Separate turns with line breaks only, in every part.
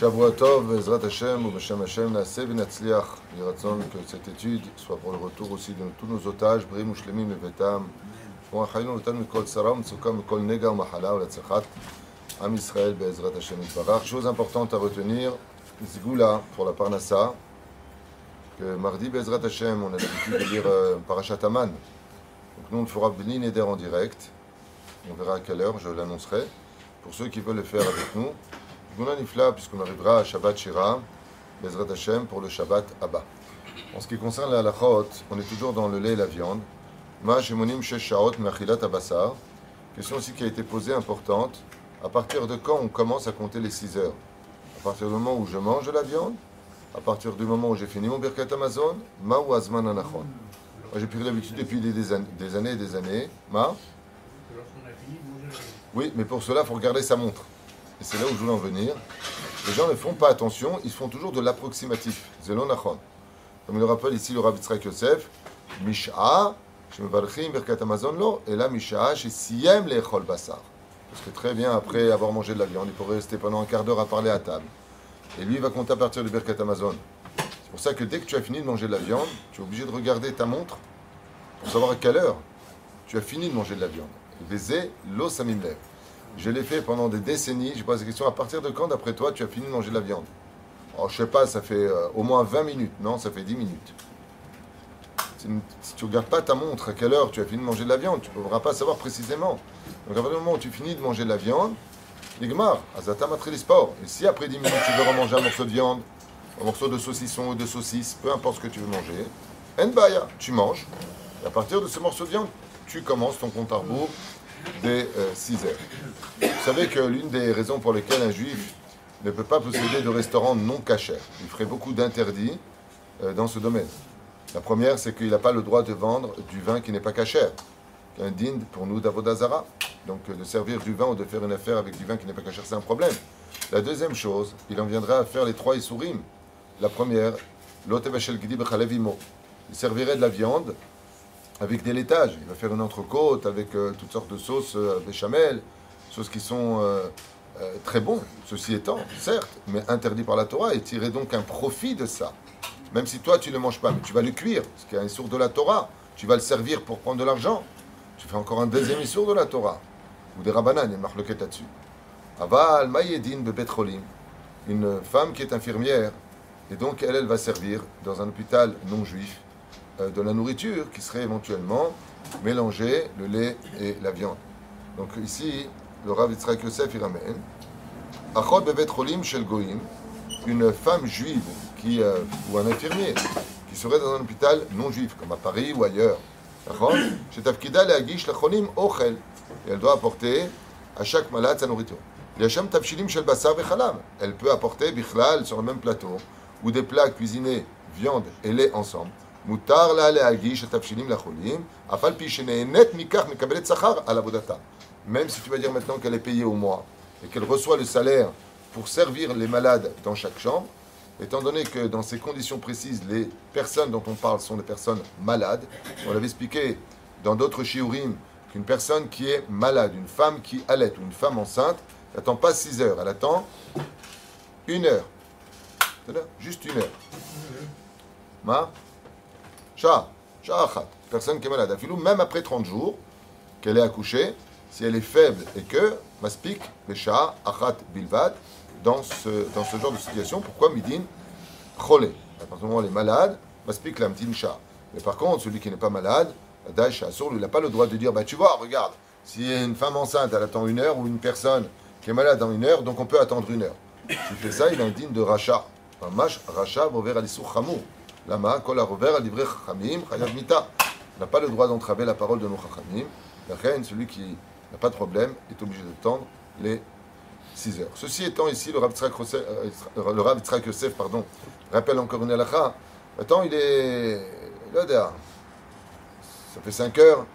Shavua Tov, Ezrat Hashem, ou Beshem Hashem, Naaseh v'Natzliach, Yiratzon, que cette étude soit pour le retour aussi de tous nos otages, Brim Ushlemim Levetam, Shmua Chayinu Letan Mikol Tzara, Mitzuka Mikol Nega, Mahala, Olatzechat, Am Israël, Be'ezrat Hashem, Itbarach. Chose importante à retenir, Zgoula, pour la Parnassa, que mardi, Be'ezrat Hashem, on a l'habitude de lire euh, Parashat Aman. Donc nous, on le fera Bli Neder en direct. On verra à quelle heure, je l'annoncerai. Pour ceux qui veulent le faire avec nous, Guna Nifla, puisqu'on arrivera à Shabbat Shira, Bezrat Hashem, pour le Shabbat Abba. En ce qui concerne la halachot, on est toujours dans le lait et la viande. Ma Shemonim Shesh Shaot Mechilat Abassar. Question aussi qui a été posée importante. À partir de quand on commence à compter les 6 heures? À partir du moment où je mange de la viande? À partir du moment où j'ai fini mon Birkat Amazon? Ma ou Azman Anachon? Moi j'ai pris l'habitude depuis des années et des années. Ma? Oui, mais pour cela, il faut regarder sa montre. Et c'est là où je voulais en venir. Les gens ne font pas attention, ils font toujours de l'approximatif. Zelon Nachon. Comme il le rappelle ici le Rav Yitzhak Yosef, Misha, Shemevarchim Birkat Amazon lo, et là Misha, chez Siem Lechol Bassar. Parce que très bien, après avoir mangé de la viande, il pourrait rester pendant un quart d'heure à parler à table. Et lui, il va compter à partir de Birkat Amazon. C'est pour ça que dès que tu as fini de manger de la viande, tu es obligé de regarder ta montre pour savoir à quelle heure tu as fini de manger de la viande. Lo samim lev. Je l'ai fait pendant des décennies. Je pose la question à partir de quand, d'après toi, tu as fini de manger de la viande? Oh, je sais pas, ça fait euh, au moins 20 minutes. Non, ça fait 10 minutes. Si tu regardes pas ta montre, à quelle heure tu as fini de manger de la viande, tu ne pourras pas savoir précisément. Donc, à partir du moment où tu finis de manger de la viande, Nigmar, Azata matri sport. Et si après 10 minutes tu veux remanger un morceau de viande, un morceau de saucisson ou de saucisse, peu importe ce que tu veux manger, Nbaya, tu manges. Et à partir de ce morceau de viande, tu commences ton compte à rebours des 6 heures. Vous savez que l'une des raisons pour lesquelles un juif ne peut pas posséder de restaurant non cachère, il ferait beaucoup d'interdits euh, dans ce domaine. La première, c'est qu'il n'a pas le droit de vendre du vin qui n'est pas cachère. Un digne pour nous d'avodazara. Donc euh, de servir du vin ou de faire une affaire avec du vin qui n'est pas cachère, c'est un problème. La deuxième chose, il en viendra à faire les trois isurim. La première, l'otevachel gidi bechalevimo. Il servirait de la viande avec des laitages. Il va faire une entrecôte avec euh, toutes sortes de sauces euh, béchamel, sauces qui sont euh, euh, très bons, ceci étant, certes, mais interdit par la Torah, et tirer donc un profit de ça. Même si toi, tu ne le manges pas, mais tu vas le cuire, ce qui est un sourd de la Torah. Tu vas le servir pour prendre de l'argent. Tu fais encore un deuxième issour de la Torah. Ou des rabanan, il une marloquette là-dessus. Aval Mayedin Bebetrolim, une femme qui est infirmière, et donc elle, elle va servir dans un hôpital non juif euh, de la nourriture qui serait éventuellement mélangée, le lait et la viande. Donc ici, le Rav Yitzhak Yosef, il ramène Achot Bebetrolim Shel Goïm, une femme juive qui, euh, ou un infirmier qui serait dans un hôpital non juif, comme à Paris ou ailleurs. Et elle doit apporter à chaque malade sa nourriture. Elle peut apporter Bichlal sur le même plateau, ou des plats cuisinés, viande et lait ensemble. Mutar la le Hagish Tafshilim Lacholim. Afal pi sheneenet mikach mekabelet sachar al avodata. Même si tu vas dire maintenant qu'elle est payée au mois et qu'elle reçoit le salaire pour servir les malades dans chaque chambre, étant donné que dans ces conditions précises, les personnes dont on parle sont des personnes malades, on l'avait expliqué dans d'autres shiurim qu'une personne qui est malade, une femme qui allait ou une femme enceinte, n'attend pas 6 heures, elle attend une heure. Juste une heure. Ma. Personne qui est malade. Afilou, même après 30 jours qu'elle est accouchée, si elle est faible et que, maspik, Besha, Achat, Bilvad, dans ce, dans ce genre de situation, pourquoi Midin, Cholé À partir du moment où elle est malade, maspik, Lamtin, Shah. Mais par contre, celui qui n'est pas malade, Daesh Assour, lui, il n'a pas le droit de dire, bah tu vois, regarde, si une femme enceinte, elle attend une heure, ou une personne qui est malade dans une heure, donc on peut attendre une heure. S'il fait ça, il est indigne de rachat. Un mash, rachat, l'issou chamou. Lama, kol a rover à livrer chachamim, chayav mita. N'a pas le droit d'entraver la parole de nos chachamim. La reine, celui qui n'a pas de problème, est obligé de tendre les 6 heures. Ceci étant ici, le Rav Yosef, euh, Yosef, pardon, rappelle encore une halakha. Attends, il est là derrière. Ça fait 5 heures.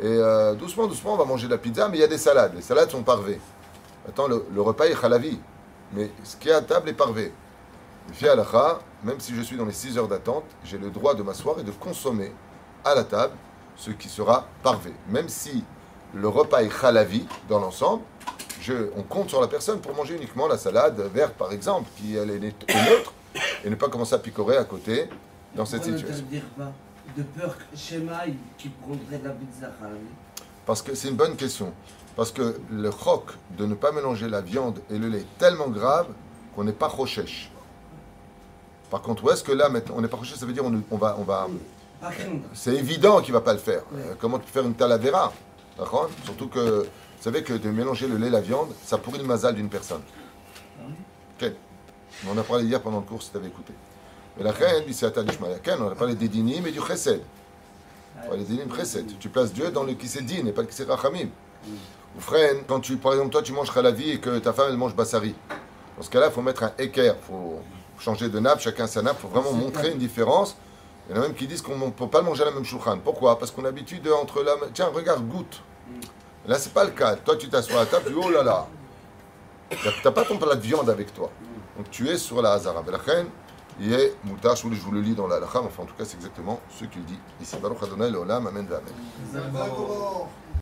Et euh, doucement, doucement, on va manger de la pizza, mais il y a des salades. Les salades sont parvées. Attends, le, le repas est halavi. Mais ce qui est à table est parvé. Halakha, même si je suis dans les 6 heures d'attente, j'ai le droit de m'asseoir et de consommer à la table ce qui sera parvé. Même si le repas est halavi dans l'ensemble, on compte sur la personne pour manger uniquement la salade verte, par exemple, qui elle est neutre, et ne pas commencer à picorer à côté dans cette situation.
pas De peur que qui prendrait de la pizza.
Parce que c'est une bonne question. Parce que le choc de ne pas mélanger la viande et le lait est tellement grave qu'on n'est pas rochèche. Par contre, où est-ce que là, maintenant, on pas rochèche, ça veut dire on, on va, on c'est évident qu'il ne va pas le faire. Euh, comment tu peux faire une talavera D'accord? Surtout que, vous savez que de mélanger le lait et la viande, ça pourrit le mazal d'une personne.
Ah
Ken. On a parlé hier pendant le cours si tu avais écouté. Mais la reine, c'est Atadishmaya. Ken, on a parlé des dinim et du chesed. On a parlé des dinim chesed. Tu places Dieu dans le kisedin et pas le kised rachamim. Ou frère, quand tu, par exemple, toi tu manges vie et que ta femme elle mange bassari. Dans ce cas-là, il faut mettre un équerre. Faut changer de nappe, chacun sa nappe. Il faut vraiment montrer
clair.
une différence. Il y en a même qui disent qu'on ne peut pas le manger à la même chouchan. Pourquoi? Parce qu'on a l'habitude de, entre la. Tiens, regarde, goûte. Là, c'est pas le cas. Toi, tu t'assois à la table, tu dis oh là là. Tu n'as pas ton plat de viande avec toi. Donc tu es sur la Hazara. Reine, il est moutar, je vous le lis dans la halakha, enfin, en tout cas, c'est exactement ce qu'il dit ici. Baruch Adonai, le Olam, Amen, Amen.